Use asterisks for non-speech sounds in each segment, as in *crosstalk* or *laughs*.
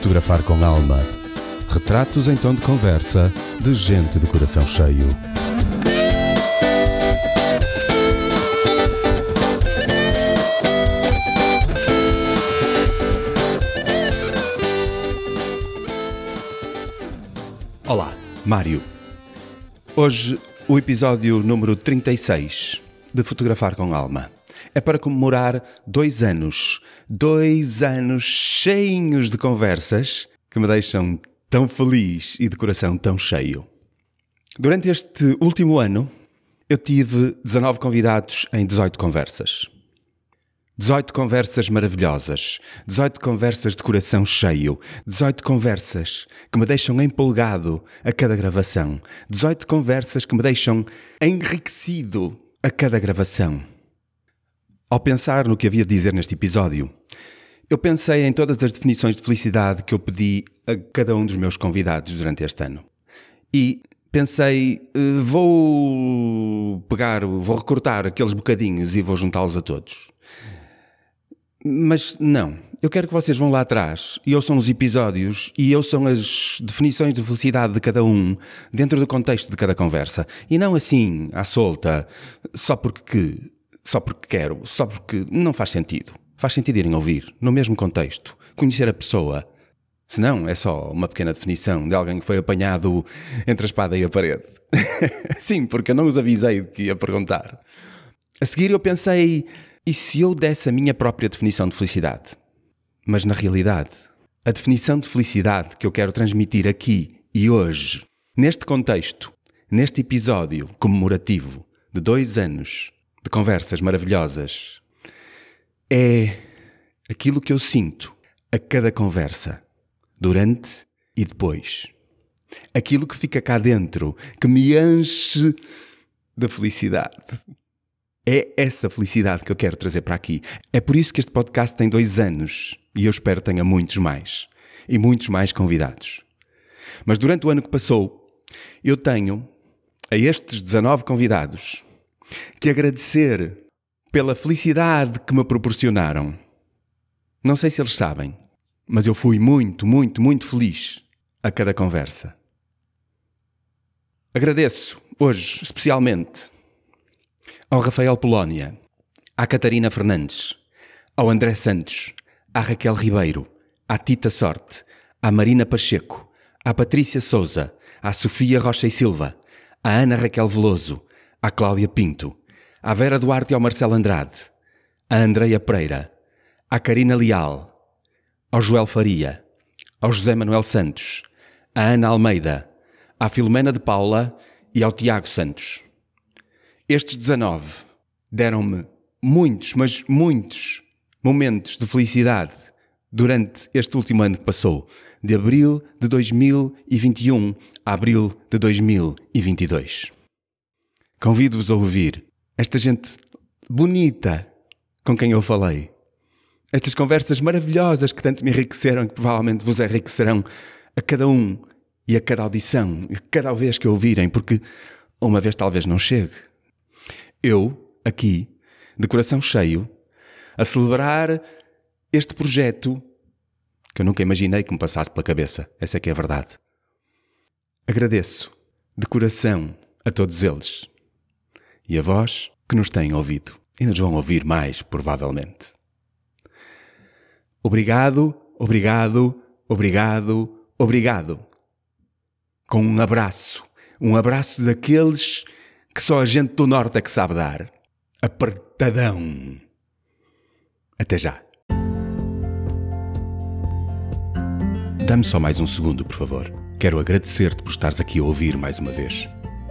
Fotografar com alma. Retratos em tom de conversa de gente de coração cheio. Olá, Mário. Hoje o episódio número 36 de Fotografar com Alma é para comemorar dois anos. Dois anos cheios de conversas que me deixam tão feliz e de coração tão cheio. Durante este último ano, eu tive 19 convidados em 18 conversas. 18 conversas maravilhosas, 18 conversas de coração cheio, 18 conversas que me deixam empolgado a cada gravação, 18 conversas que me deixam enriquecido a cada gravação. Ao pensar no que havia de dizer neste episódio, eu pensei em todas as definições de felicidade que eu pedi a cada um dos meus convidados durante este ano. E pensei, eh, vou pegar, vou recortar aqueles bocadinhos e vou juntá-los a todos. Mas não, eu quero que vocês vão lá atrás e ouçam os episódios e ouçam as definições de felicidade de cada um dentro do contexto de cada conversa. E não assim, à solta, só porque só porque quero, só porque não faz sentido. Faz sentido irem ouvir, no mesmo contexto, conhecer a pessoa. Se não, é só uma pequena definição de alguém que foi apanhado entre a espada e a parede. *laughs* Sim, porque eu não os avisei de que ia perguntar. A seguir eu pensei, e se eu desse a minha própria definição de felicidade? Mas na realidade, a definição de felicidade que eu quero transmitir aqui e hoje, neste contexto, neste episódio comemorativo de dois anos de conversas maravilhosas é aquilo que eu sinto a cada conversa, durante e depois. Aquilo que fica cá dentro, que me enche de felicidade. É essa felicidade que eu quero trazer para aqui. É por isso que este podcast tem dois anos e eu espero tenha muitos mais. E muitos mais convidados. Mas durante o ano que passou, eu tenho a estes 19 convidados que agradecer pela felicidade que me proporcionaram. Não sei se eles sabem, mas eu fui muito, muito, muito feliz a cada conversa. Agradeço hoje, especialmente, ao Rafael Polónia, à Catarina Fernandes, ao André Santos, à Raquel Ribeiro, à Tita Sorte, à Marina Pacheco, à Patrícia Souza, à Sofia Rocha e Silva, à Ana Raquel Veloso, à Cláudia Pinto, à Vera Duarte e ao Marcelo Andrade, à Andreia Pereira, à Karina Leal, ao Joel Faria, ao José Manuel Santos, à Ana Almeida, à Filomena de Paula e ao Tiago Santos. Estes 19 deram-me muitos, mas muitos momentos de felicidade durante este último ano que passou, de abril de 2021 a abril de 2022. Convido-vos a ouvir esta gente bonita com quem eu falei. Estas conversas maravilhosas que tanto me enriqueceram e que provavelmente vos enriquecerão a cada um e a cada audição, e a cada vez que ouvirem, porque uma vez talvez não chegue. Eu, aqui, de coração cheio, a celebrar este projeto que eu nunca imaginei que me passasse pela cabeça. Essa é que é a verdade. Agradeço de coração a todos eles e a vós que nos têm ouvido e nos vão ouvir mais, provavelmente. Obrigado, obrigado, obrigado, obrigado. Com um abraço, um abraço daqueles que só a gente do Norte é que sabe dar. Apertadão. Até já. Dá-me só mais um segundo, por favor. Quero agradecer-te por estares aqui a ouvir mais uma vez.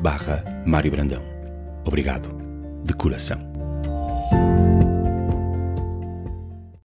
barra Mário Brandão. Obrigado, de coração.